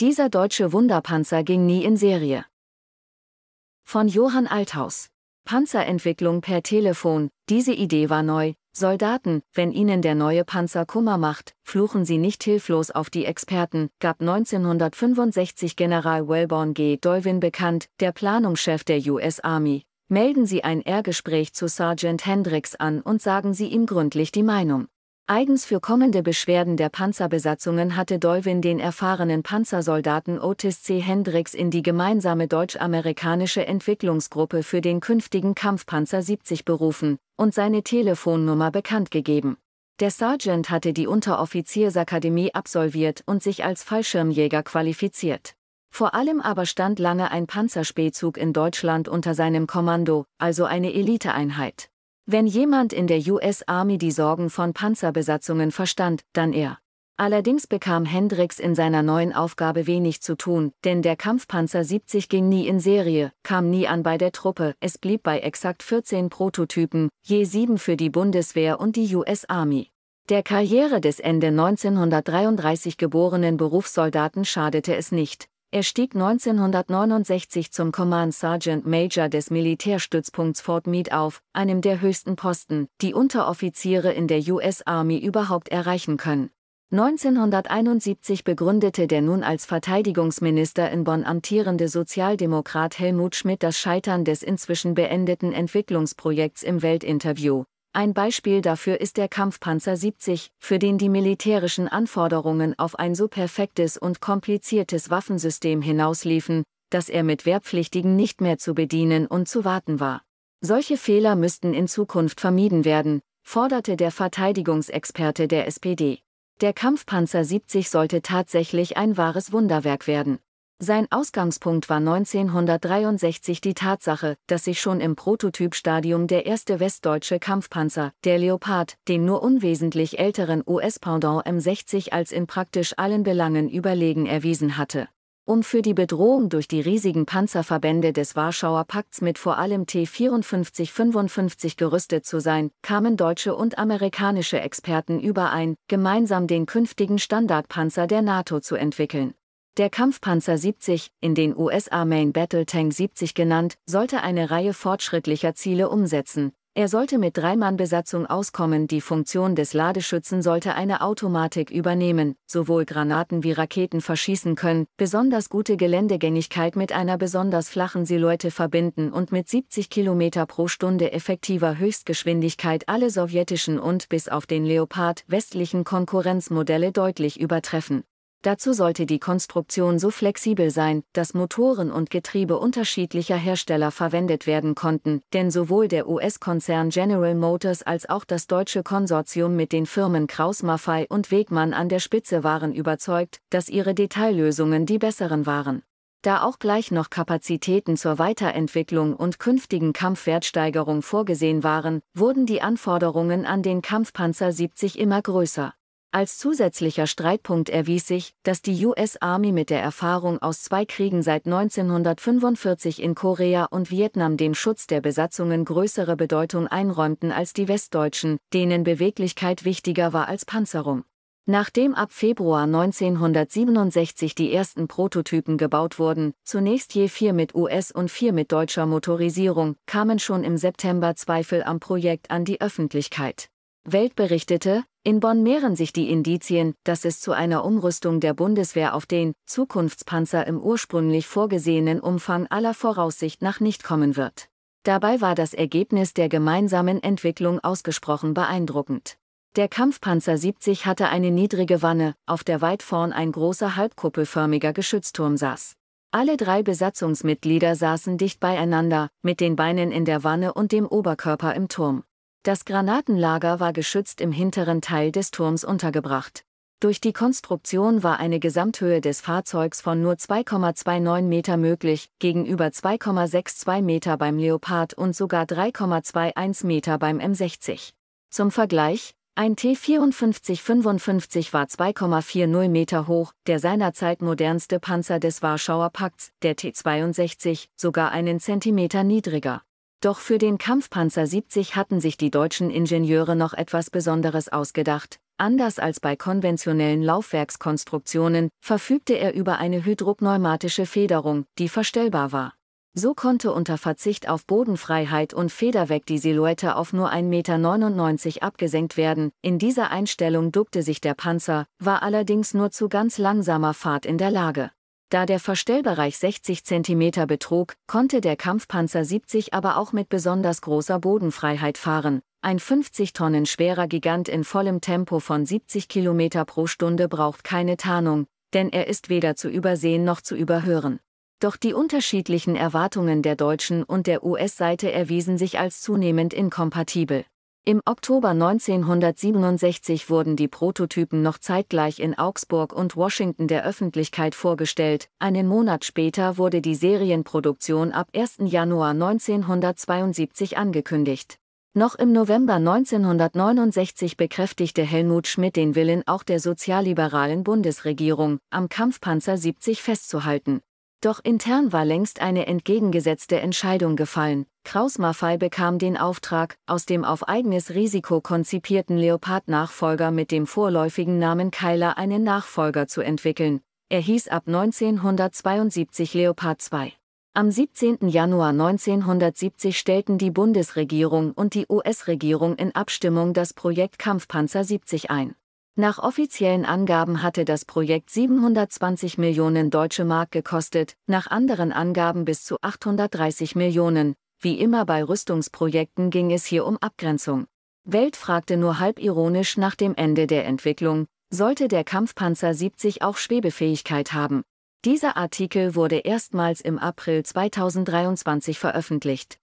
Dieser deutsche Wunderpanzer ging nie in Serie. Von Johann Althaus. Panzerentwicklung per Telefon, diese Idee war neu. Soldaten, wenn ihnen der neue Panzer Kummer macht, fluchen sie nicht hilflos auf die Experten, gab 1965 General Wellborn G. Dolvin bekannt, der Planungschef der US Army. Melden Sie ein R-Gespräch zu Sergeant Hendricks an und sagen Sie ihm gründlich die Meinung. Eigens für kommende Beschwerden der Panzerbesatzungen hatte Dolvin den erfahrenen Panzersoldaten Otis C. Hendricks in die gemeinsame deutsch-amerikanische Entwicklungsgruppe für den künftigen Kampfpanzer 70 berufen und seine Telefonnummer bekannt gegeben. Der Sergeant hatte die Unteroffiziersakademie absolviert und sich als Fallschirmjäger qualifiziert. Vor allem aber stand lange ein Panzerspähzug in Deutschland unter seinem Kommando, also eine Eliteeinheit. Wenn jemand in der US Army die Sorgen von Panzerbesatzungen verstand, dann er. Allerdings bekam Hendricks in seiner neuen Aufgabe wenig zu tun, denn der Kampfpanzer 70 ging nie in Serie, kam nie an bei der Truppe, es blieb bei exakt 14 Prototypen, je sieben für die Bundeswehr und die US Army. Der Karriere des Ende 1933 geborenen Berufssoldaten schadete es nicht, er stieg 1969 zum Command Sergeant Major des Militärstützpunkts Fort Meade auf, einem der höchsten Posten, die Unteroffiziere in der US Army überhaupt erreichen können. 1971 begründete der nun als Verteidigungsminister in Bonn amtierende Sozialdemokrat Helmut Schmidt das Scheitern des inzwischen beendeten Entwicklungsprojekts im Weltinterview, ein Beispiel dafür ist der Kampfpanzer 70, für den die militärischen Anforderungen auf ein so perfektes und kompliziertes Waffensystem hinausliefen, dass er mit Wehrpflichtigen nicht mehr zu bedienen und zu warten war. Solche Fehler müssten in Zukunft vermieden werden, forderte der Verteidigungsexperte der SPD. Der Kampfpanzer 70 sollte tatsächlich ein wahres Wunderwerk werden. Sein Ausgangspunkt war 1963 die Tatsache, dass sich schon im Prototypstadium der erste westdeutsche Kampfpanzer, der Leopard, den nur unwesentlich älteren US-Pendant M60 als in praktisch allen Belangen überlegen erwiesen hatte. Um für die Bedrohung durch die riesigen Panzerverbände des Warschauer Pakts mit vor allem T-54-55 gerüstet zu sein, kamen deutsche und amerikanische Experten überein, gemeinsam den künftigen Standardpanzer der NATO zu entwickeln. Der Kampfpanzer 70, in den USA Main Battle Tank 70 genannt, sollte eine Reihe fortschrittlicher Ziele umsetzen. Er sollte mit Dreimann-Besatzung auskommen, die Funktion des Ladeschützen sollte eine Automatik übernehmen, sowohl Granaten wie Raketen verschießen können, besonders gute Geländegängigkeit mit einer besonders flachen Silhouette verbinden und mit 70 km pro Stunde effektiver Höchstgeschwindigkeit alle sowjetischen und bis auf den Leopard westlichen Konkurrenzmodelle deutlich übertreffen. Dazu sollte die Konstruktion so flexibel sein, dass Motoren und Getriebe unterschiedlicher Hersteller verwendet werden konnten, denn sowohl der US-Konzern General Motors als auch das deutsche Konsortium mit den Firmen Kraus-Maffei und Wegmann an der Spitze waren überzeugt, dass ihre Detaillösungen die besseren waren. Da auch gleich noch Kapazitäten zur Weiterentwicklung und künftigen Kampfwertsteigerung vorgesehen waren, wurden die Anforderungen an den Kampfpanzer 70 immer größer. Als zusätzlicher Streitpunkt erwies sich, dass die US Army mit der Erfahrung aus zwei Kriegen seit 1945 in Korea und Vietnam dem Schutz der Besatzungen größere Bedeutung einräumten als die Westdeutschen, denen Beweglichkeit wichtiger war als Panzerung. Nachdem ab Februar 1967 die ersten Prototypen gebaut wurden, zunächst je vier mit US- und vier mit deutscher Motorisierung, kamen schon im September Zweifel am Projekt an die Öffentlichkeit. Welt berichtete, in Bonn mehren sich die Indizien, dass es zu einer Umrüstung der Bundeswehr auf den Zukunftspanzer im ursprünglich vorgesehenen Umfang aller Voraussicht nach nicht kommen wird. Dabei war das Ergebnis der gemeinsamen Entwicklung ausgesprochen beeindruckend. Der Kampfpanzer 70 hatte eine niedrige Wanne, auf der weit vorn ein großer halbkuppelförmiger Geschützturm saß. Alle drei Besatzungsmitglieder saßen dicht beieinander, mit den Beinen in der Wanne und dem Oberkörper im Turm. Das Granatenlager war geschützt im hinteren Teil des Turms untergebracht. Durch die Konstruktion war eine Gesamthöhe des Fahrzeugs von nur 2,29 Meter möglich, gegenüber 2,62 Meter beim Leopard und sogar 3,21 Meter beim M60. Zum Vergleich, ein T-54-55 war 2,40 Meter hoch, der seinerzeit modernste Panzer des Warschauer Pakts, der T-62, sogar einen Zentimeter niedriger. Doch für den Kampfpanzer 70 hatten sich die deutschen Ingenieure noch etwas Besonderes ausgedacht. Anders als bei konventionellen Laufwerkskonstruktionen verfügte er über eine hydropneumatische Federung, die verstellbar war. So konnte unter Verzicht auf Bodenfreiheit und Federweg die Silhouette auf nur 1,99 Meter abgesenkt werden. In dieser Einstellung duckte sich der Panzer, war allerdings nur zu ganz langsamer Fahrt in der Lage. Da der Verstellbereich 60 cm betrug, konnte der Kampfpanzer 70 aber auch mit besonders großer Bodenfreiheit fahren. Ein 50 Tonnen schwerer Gigant in vollem Tempo von 70 km pro Stunde braucht keine Tarnung, denn er ist weder zu übersehen noch zu überhören. Doch die unterschiedlichen Erwartungen der deutschen und der US-Seite erwiesen sich als zunehmend inkompatibel. Im Oktober 1967 wurden die Prototypen noch zeitgleich in Augsburg und Washington der Öffentlichkeit vorgestellt, einen Monat später wurde die Serienproduktion ab 1. Januar 1972 angekündigt. Noch im November 1969 bekräftigte Helmut Schmidt den Willen auch der sozialliberalen Bundesregierung, am Kampfpanzer 70 festzuhalten. Doch intern war längst eine entgegengesetzte Entscheidung gefallen. Kraus Maffei bekam den Auftrag, aus dem auf eigenes Risiko konzipierten Leopard-Nachfolger mit dem vorläufigen Namen Keiler einen Nachfolger zu entwickeln. Er hieß ab 1972 Leopard 2. Am 17. Januar 1970 stellten die Bundesregierung und die US-Regierung in Abstimmung das Projekt Kampfpanzer 70 ein. Nach offiziellen Angaben hatte das Projekt 720 Millionen deutsche Mark gekostet, nach anderen Angaben bis zu 830 Millionen. Wie immer bei Rüstungsprojekten ging es hier um Abgrenzung. Welt fragte nur halb ironisch nach dem Ende der Entwicklung, sollte der Kampfpanzer 70 auch Schwebefähigkeit haben. Dieser Artikel wurde erstmals im April 2023 veröffentlicht.